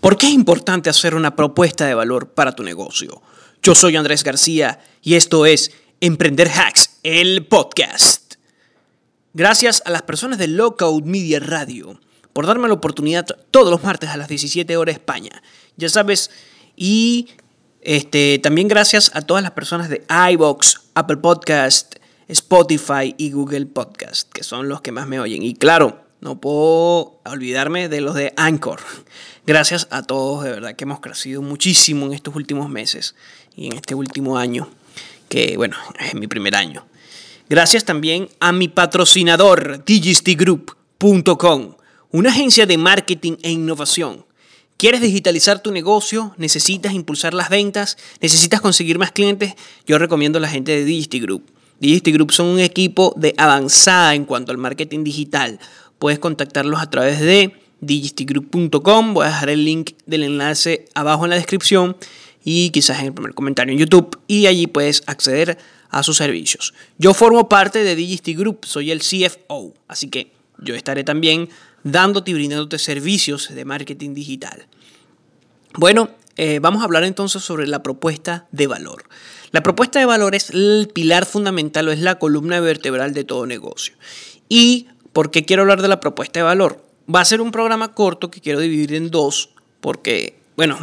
¿Por qué es importante hacer una propuesta de valor para tu negocio? Yo soy Andrés García y esto es Emprender Hacks, el podcast. Gracias a las personas de Lockout Media Radio por darme la oportunidad todos los martes a las 17 horas España. Ya sabes, y este, también gracias a todas las personas de iBox, Apple Podcast, Spotify y Google Podcast, que son los que más me oyen. Y claro, no puedo olvidarme de los de Anchor. Gracias a todos, de verdad que hemos crecido muchísimo en estos últimos meses y en este último año, que bueno, es mi primer año. Gracias también a mi patrocinador, digistigroup.com, una agencia de marketing e innovación. ¿Quieres digitalizar tu negocio? ¿Necesitas impulsar las ventas? ¿Necesitas conseguir más clientes? Yo recomiendo a la gente de Digistigroup. Digistigroup son un equipo de avanzada en cuanto al marketing digital. Puedes contactarlos a través de digistigroup.com. Voy a dejar el link del enlace abajo en la descripción y quizás en el primer comentario en YouTube y allí puedes acceder a sus servicios. Yo formo parte de Digistigroup, soy el CFO, así que yo estaré también dándote y brindándote servicios de marketing digital. Bueno, eh, vamos a hablar entonces sobre la propuesta de valor. La propuesta de valor es el pilar fundamental o es la columna vertebral de todo negocio. ¿Y por qué quiero hablar de la propuesta de valor? Va a ser un programa corto que quiero dividir en dos, porque, bueno,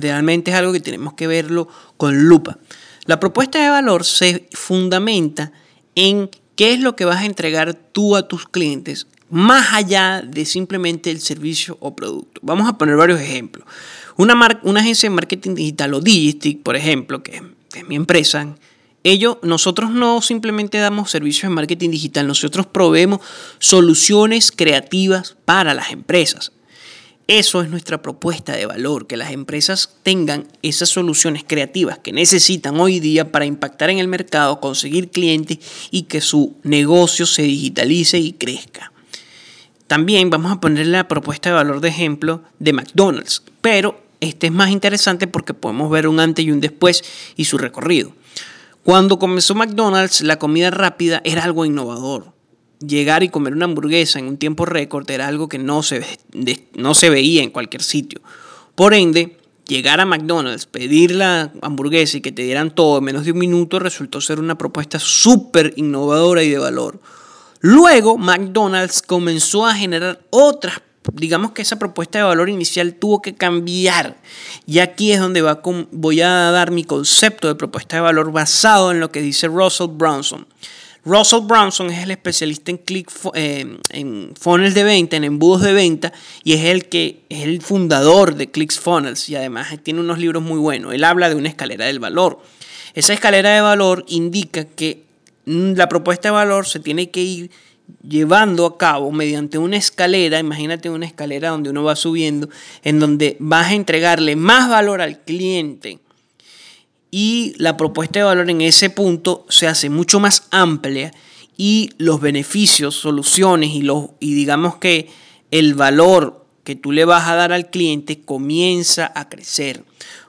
realmente es algo que tenemos que verlo con lupa. La propuesta de valor se fundamenta en qué es lo que vas a entregar tú a tus clientes, más allá de simplemente el servicio o producto. Vamos a poner varios ejemplos. Una, una agencia de marketing digital o Digistic, por ejemplo, que es mi empresa, ello, nosotros no simplemente damos servicios de marketing digital, nosotros proveemos soluciones creativas para las empresas. Eso es nuestra propuesta de valor, que las empresas tengan esas soluciones creativas que necesitan hoy día para impactar en el mercado, conseguir clientes y que su negocio se digitalice y crezca. También vamos a poner la propuesta de valor de ejemplo de McDonald's, pero este es más interesante porque podemos ver un antes y un después y su recorrido. Cuando comenzó McDonald's, la comida rápida era algo innovador. Llegar y comer una hamburguesa en un tiempo récord era algo que no se, no se veía en cualquier sitio. Por ende, llegar a McDonald's, pedir la hamburguesa y que te dieran todo en menos de un minuto resultó ser una propuesta súper innovadora y de valor. Luego, McDonald's comenzó a generar otras digamos que esa propuesta de valor inicial tuvo que cambiar. Y aquí es donde voy a dar mi concepto de propuesta de valor basado en lo que dice Russell Brownson. Russell Brownson es el especialista en, click, eh, en funnels de venta, en embudos de venta, y es el que es el fundador de ClickFunnels y además tiene unos libros muy buenos. Él habla de una escalera del valor. Esa escalera de valor indica que la propuesta de valor se tiene que ir llevando a cabo mediante una escalera, imagínate una escalera donde uno va subiendo, en donde vas a entregarle más valor al cliente y la propuesta de valor en ese punto se hace mucho más amplia y los beneficios, soluciones y, los, y digamos que el valor que tú le vas a dar al cliente comienza a crecer.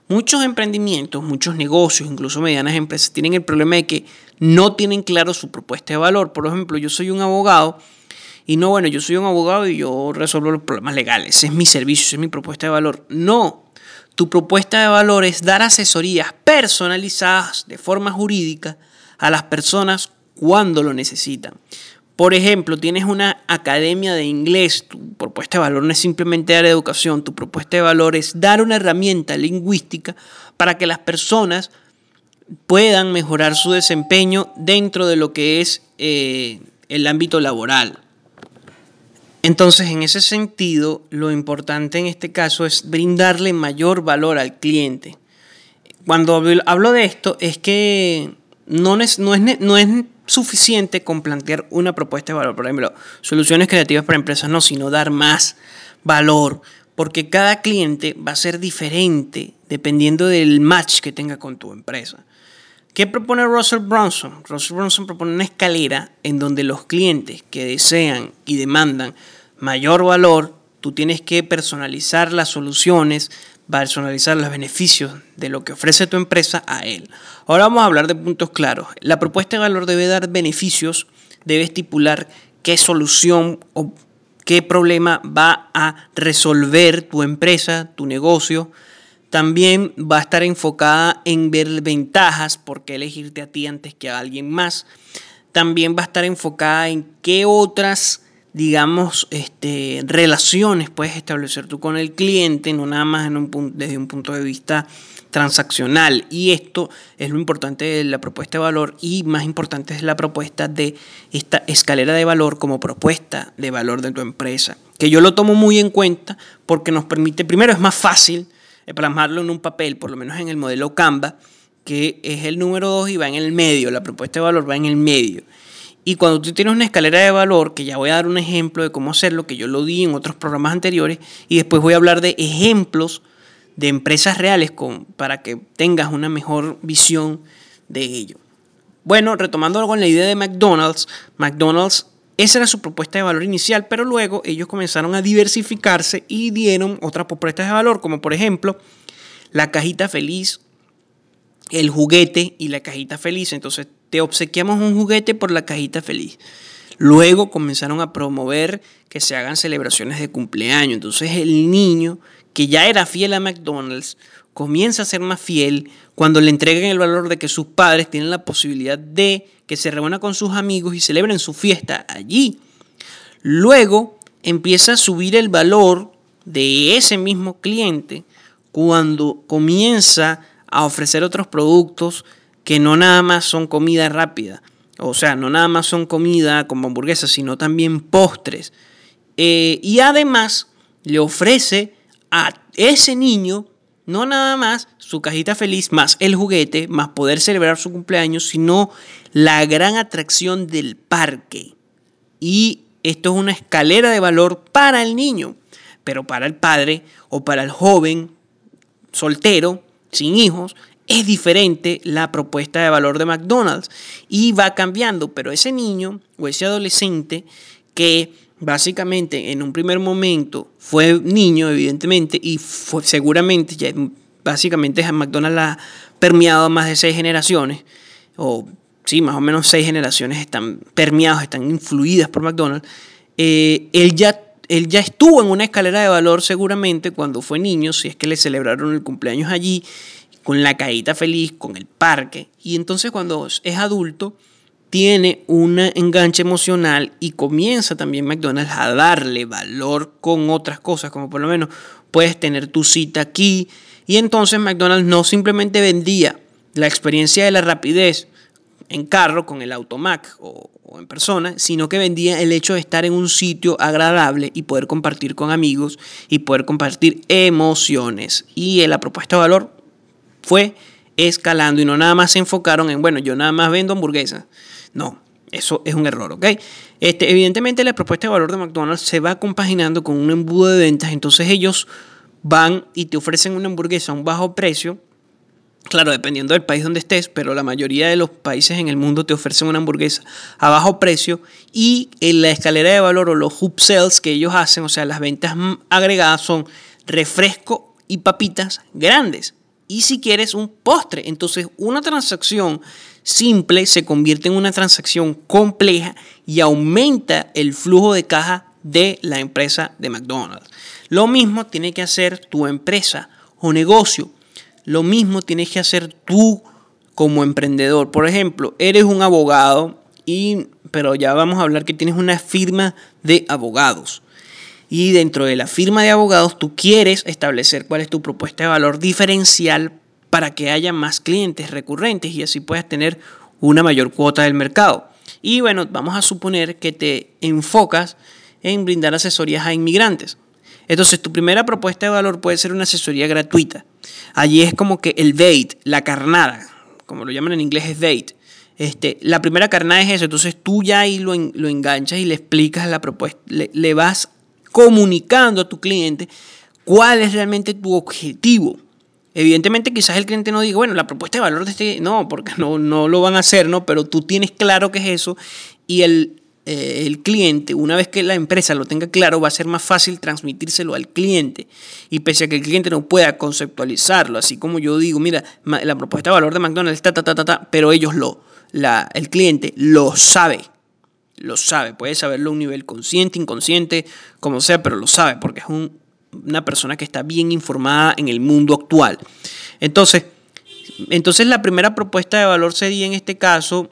Muchos emprendimientos, muchos negocios, incluso medianas empresas, tienen el problema de que no tienen claro su propuesta de valor. Por ejemplo, yo soy un abogado y no, bueno, yo soy un abogado y yo resuelvo los problemas legales. Es mi servicio, es mi propuesta de valor. No, tu propuesta de valor es dar asesorías personalizadas de forma jurídica a las personas cuando lo necesitan. Por ejemplo, tienes una academia de inglés, tu propuesta de valor no es simplemente dar educación, tu propuesta de valor es dar una herramienta lingüística para que las personas puedan mejorar su desempeño dentro de lo que es eh, el ámbito laboral. Entonces, en ese sentido, lo importante en este caso es brindarle mayor valor al cliente. Cuando hablo de esto, es que no es, no es, no es suficiente con plantear una propuesta de valor, por ejemplo, soluciones creativas para empresas, no, sino dar más valor, porque cada cliente va a ser diferente dependiendo del match que tenga con tu empresa. ¿Qué propone Russell Brunson? Russell Brunson propone una escalera en donde los clientes que desean y demandan mayor valor, tú tienes que personalizar las soluciones, personalizar los beneficios de lo que ofrece tu empresa a él. Ahora vamos a hablar de puntos claros. La propuesta de valor debe dar beneficios, debe estipular qué solución qué problema va a resolver tu empresa, tu negocio. También va a estar enfocada en ver ventajas, por qué elegirte a ti antes que a alguien más. También va a estar enfocada en qué otras digamos, este, relaciones puedes establecer tú con el cliente, no nada más en un, desde un punto de vista transaccional. Y esto es lo importante de la propuesta de valor y más importante es la propuesta de esta escalera de valor como propuesta de valor de tu empresa. Que yo lo tomo muy en cuenta porque nos permite, primero es más fácil plasmarlo en un papel, por lo menos en el modelo Canva, que es el número 2 y va en el medio, la propuesta de valor va en el medio. Y cuando tú tienes una escalera de valor, que ya voy a dar un ejemplo de cómo hacerlo, que yo lo di en otros programas anteriores, y después voy a hablar de ejemplos de empresas reales para que tengas una mejor visión de ello. Bueno, retomando con la idea de McDonald's, McDonald's, esa era su propuesta de valor inicial, pero luego ellos comenzaron a diversificarse y dieron otras propuestas de valor, como por ejemplo la cajita feliz, el juguete y la cajita feliz. Entonces te obsequiamos un juguete por la cajita feliz. Luego comenzaron a promover que se hagan celebraciones de cumpleaños. Entonces el niño que ya era fiel a McDonald's comienza a ser más fiel cuando le entregan el valor de que sus padres tienen la posibilidad de que se reúna con sus amigos y celebren su fiesta allí. Luego empieza a subir el valor de ese mismo cliente cuando comienza a ofrecer otros productos que no nada más son comida rápida, o sea, no nada más son comida como hamburguesas, sino también postres. Eh, y además le ofrece a ese niño no nada más su cajita feliz, más el juguete, más poder celebrar su cumpleaños, sino la gran atracción del parque. Y esto es una escalera de valor para el niño, pero para el padre o para el joven soltero, sin hijos, es diferente la propuesta de valor de McDonald's y va cambiando, pero ese niño o ese adolescente que básicamente en un primer momento fue niño, evidentemente, y fue, seguramente ya básicamente McDonald's ha permeado más de seis generaciones, o sí, más o menos seis generaciones están permeados, están influidas por McDonald's, eh, él ya él ya estuvo en una escalera de valor seguramente cuando fue niño, si es que le celebraron el cumpleaños allí con la caída feliz, con el parque. Y entonces cuando es adulto, tiene un enganche emocional y comienza también McDonald's a darle valor con otras cosas, como por lo menos puedes tener tu cita aquí. Y entonces McDonald's no simplemente vendía la experiencia de la rapidez en carro con el automac o, en persona, sino que vendía el hecho de estar en un sitio agradable y poder compartir con amigos y poder compartir emociones. Y la propuesta de valor fue escalando y no nada más se enfocaron en, bueno, yo nada más vendo hamburguesas. No, eso es un error, ¿ok? Este, evidentemente la propuesta de valor de McDonald's se va compaginando con un embudo de ventas, entonces ellos van y te ofrecen una hamburguesa a un bajo precio, claro, dependiendo del país donde estés, pero la mayoría de los países en el mundo te ofrecen una hamburguesa a bajo precio. Y en la escalera de valor o los hub sales que ellos hacen, o sea, las ventas agregadas son refresco y papitas grandes y si quieres un postre. Entonces una transacción simple se convierte en una transacción compleja y aumenta el flujo de caja de la empresa de McDonald's. Lo mismo tiene que hacer tu empresa o negocio. Lo mismo tienes que hacer tú como emprendedor. Por ejemplo, eres un abogado y pero ya vamos a hablar que tienes una firma de abogados y dentro de la firma de abogados tú quieres establecer cuál es tu propuesta de valor diferencial para que haya más clientes recurrentes y así puedas tener una mayor cuota del mercado. Y bueno, vamos a suponer que te enfocas en brindar asesorías a inmigrantes. Entonces, tu primera propuesta de valor puede ser una asesoría gratuita. Allí es como que el bait, la carnada, como lo llaman en inglés es bait. Este, la primera carnada es eso, entonces tú ya ahí lo, lo enganchas y le explicas la propuesta, le, le vas comunicando a tu cliente cuál es realmente tu objetivo. Evidentemente quizás el cliente no diga, bueno, la propuesta de valor de este, no, porque no, no lo van a hacer, ¿no? Pero tú tienes claro qué es eso y el, eh, el cliente, una vez que la empresa lo tenga claro, va a ser más fácil transmitírselo al cliente. Y pese a que el cliente no pueda conceptualizarlo, así como yo digo, mira, la propuesta de valor de McDonald's está, ta, ta, ta, ta, pero ellos lo, la, el cliente lo sabe lo sabe. Puede saberlo a un nivel consciente, inconsciente, como sea, pero lo sabe porque es una persona que está bien informada en el mundo actual. Entonces, entonces la primera propuesta de valor sería en este caso,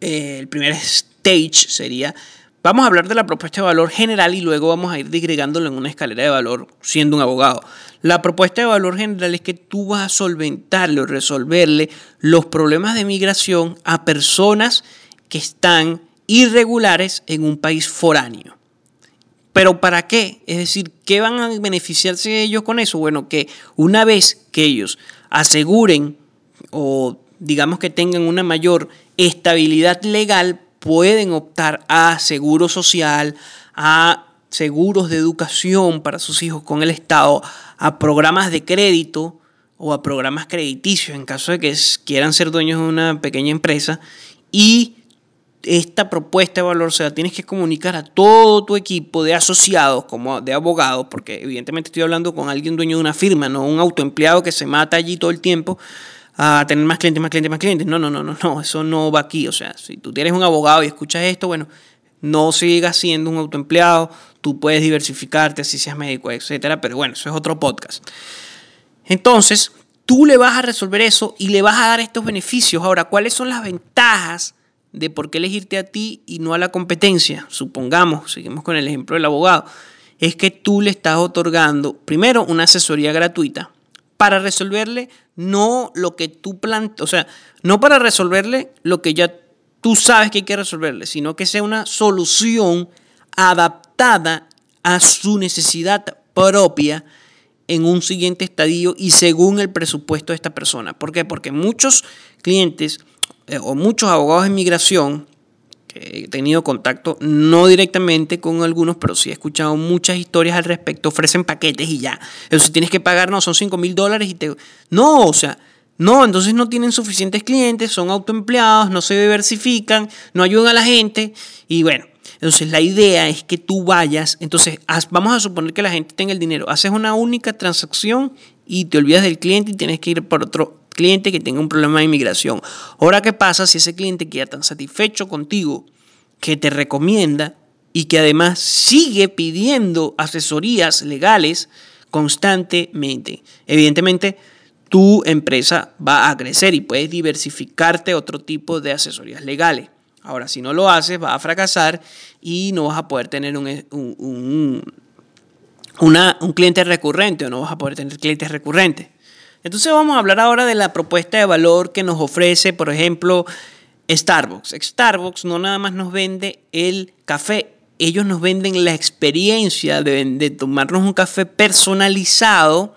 eh, el primer stage sería, vamos a hablar de la propuesta de valor general y luego vamos a ir digregándolo en una escalera de valor siendo un abogado. La propuesta de valor general es que tú vas a solventarle o resolverle los problemas de migración a personas que están irregulares en un país foráneo. ¿Pero para qué? Es decir, ¿qué van a beneficiarse ellos con eso? Bueno, que una vez que ellos aseguren o digamos que tengan una mayor estabilidad legal, pueden optar a seguro social, a seguros de educación para sus hijos con el Estado, a programas de crédito o a programas crediticios en caso de que quieran ser dueños de una pequeña empresa y esta propuesta de valor se la tienes que comunicar a todo tu equipo de asociados, como de abogados, porque evidentemente estoy hablando con alguien dueño de una firma, no un autoempleado que se mata allí todo el tiempo a tener más clientes, más clientes, más clientes. No, no, no, no, no, eso no va aquí. O sea, si tú tienes un abogado y escuchas esto, bueno, no sigas siendo un autoempleado, tú puedes diversificarte, así seas médico, etcétera, pero bueno, eso es otro podcast. Entonces, tú le vas a resolver eso y le vas a dar estos beneficios. Ahora, ¿cuáles son las ventajas de por qué elegirte a ti y no a la competencia, supongamos, seguimos con el ejemplo del abogado, es que tú le estás otorgando, primero, una asesoría gratuita para resolverle no lo que tú planteas, o sea, no para resolverle lo que ya tú sabes que hay que resolverle, sino que sea una solución adaptada a su necesidad propia en un siguiente estadio y según el presupuesto de esta persona. ¿Por qué? Porque muchos clientes o muchos abogados de inmigración, que he tenido contacto no directamente con algunos, pero sí he escuchado muchas historias al respecto, ofrecen paquetes y ya. Eso si tienes que pagar, no, son 5 mil dólares y te... No, o sea, no, entonces no tienen suficientes clientes, son autoempleados, no se diversifican, no ayudan a la gente y bueno. Entonces la idea es que tú vayas, entonces vamos a suponer que la gente tenga el dinero, haces una única transacción y te olvidas del cliente y tienes que ir por otro cliente que tenga un problema de inmigración. Ahora, ¿qué pasa si ese cliente queda tan satisfecho contigo que te recomienda y que además sigue pidiendo asesorías legales constantemente? Evidentemente, tu empresa va a crecer y puedes diversificarte otro tipo de asesorías legales. Ahora, si no lo haces, va a fracasar y no vas a poder tener un, un, un cliente recurrente o no vas a poder tener clientes recurrentes. Entonces vamos a hablar ahora de la propuesta de valor que nos ofrece, por ejemplo, Starbucks. Starbucks no nada más nos vende el café, ellos nos venden la experiencia de, tomarnos un café personalizado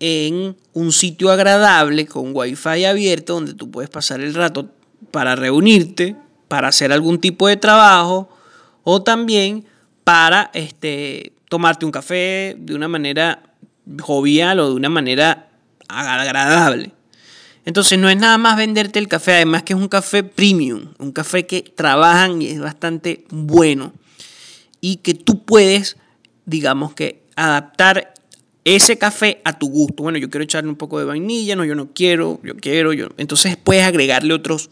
en un sitio agradable con wifi abierto donde tú puedes pasar el rato para reunirte, para hacer algún tipo de trabajo o también para este, tomarte un café de una manera jovial o de una manera agradable. Entonces no es nada más venderte el café, además que es un café premium, un café que trabajan y es bastante bueno y que tú puedes, digamos que, adaptar ese café a tu gusto. Bueno, yo quiero echarle un poco de vainilla, no, yo no quiero, yo quiero, yo. Entonces puedes agregarle otros.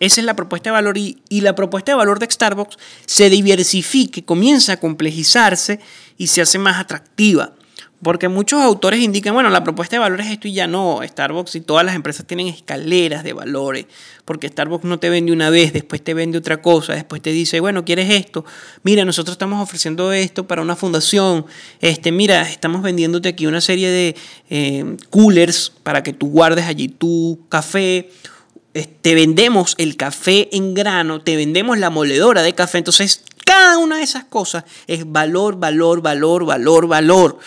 Esa es la propuesta de valor y, y la propuesta de valor de Starbucks se diversifica, comienza a complejizarse y se hace más atractiva. Porque muchos autores indican, bueno, la propuesta de valores es esto y ya no. Starbucks y todas las empresas tienen escaleras de valores. Porque Starbucks no te vende una vez, después te vende otra cosa, después te dice, bueno, ¿quieres esto? Mira, nosotros estamos ofreciendo esto para una fundación. Este, mira, estamos vendiéndote aquí una serie de eh, coolers para que tú guardes allí tu café. Te vendemos el café en grano, te vendemos la moledora de café. Entonces, cada una de esas cosas es valor, valor, valor, valor, valor.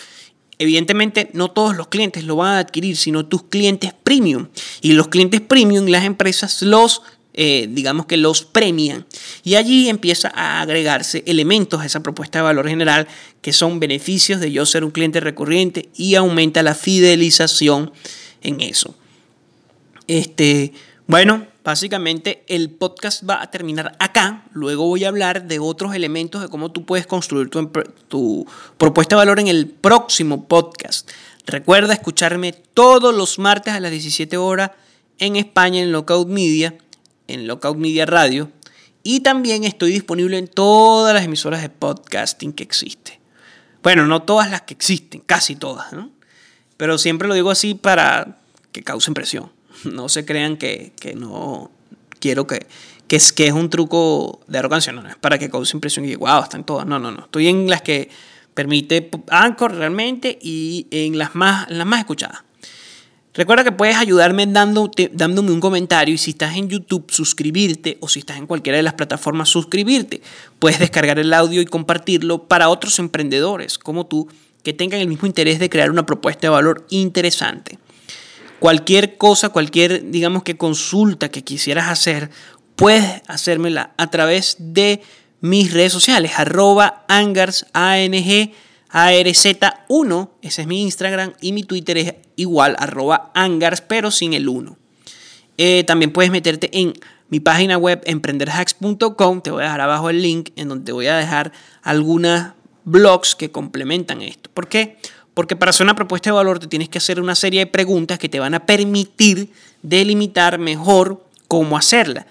Evidentemente no todos los clientes lo van a adquirir, sino tus clientes premium. Y los clientes premium, las empresas los, eh, digamos que los premian. Y allí empieza a agregarse elementos a esa propuesta de valor general que son beneficios de yo ser un cliente recurrente y aumenta la fidelización en eso. Este, bueno, Básicamente el podcast va a terminar acá. Luego voy a hablar de otros elementos de cómo tú puedes construir tu, propuesta de valor en el próximo podcast. Recuerda escucharme todos los martes a las 17 horas en España en Lockout Media, en Lockout Media Radio. Y también estoy disponible en todas las emisoras de podcasting que existen. Bueno, no todas las que existen, casi todas. Pero siempre lo digo así para que cause impresión. No se crean que, no quiero que, que es, que es un truco de arrogancia, no, no, es para que cause impresión y wow, están todas. No, no, no. Estoy en las que permite Anchor realmente y en las más, las más escuchadas. Recuerda que puedes ayudarme dando, dándome un comentario y si estás en YouTube suscribirte o si estás en cualquiera de las plataformas suscribirte. Puedes descargar el audio y compartirlo para otros emprendedores como tú que tengan el mismo interés de crear una propuesta de valor interesante. Cualquier cosa, cualquier, digamos que consulta que quisieras hacer, puedes hacérmela a través de mis redes sociales, arroba angars, ANG, ARZ1, ese es mi Instagram, y mi Twitter es igual, arroba angars, pero sin el 1. Eh, también puedes meterte en mi página web emprenderhacks.com, te voy a dejar abajo el link en donde te voy a dejar algunos blogs que complementan esto. ¿Por qué? Porque para hacer una propuesta de valor te tienes que hacer una serie de preguntas que te van a permitir delimitar mejor cómo hacerla.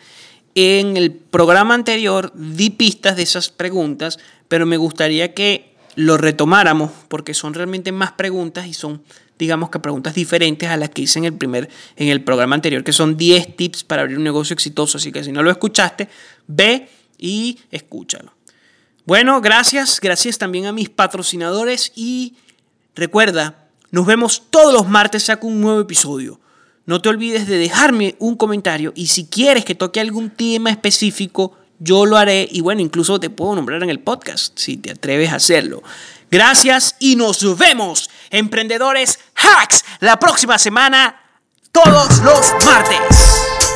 En el programa anterior di pistas de esas preguntas, pero me gustaría que lo retomáramos porque son realmente más preguntas y son, digamos que preguntas diferentes a las que hice en el primer en el programa anterior, que son 10 tips para abrir un negocio exitoso, así que si no lo escuchaste, ve y escúchalo. Bueno, gracias, gracias también a mis patrocinadores y recuerda, nos vemos todos los martes saco un nuevo episodio. No te olvides de dejarme un comentario y si quieres que toque algún tema específico, yo lo haré y bueno, incluso te puedo nombrar en el podcast si te atreves a hacerlo. Gracias y nos vemos, emprendedores hacks, la próxima semana, todos los martes.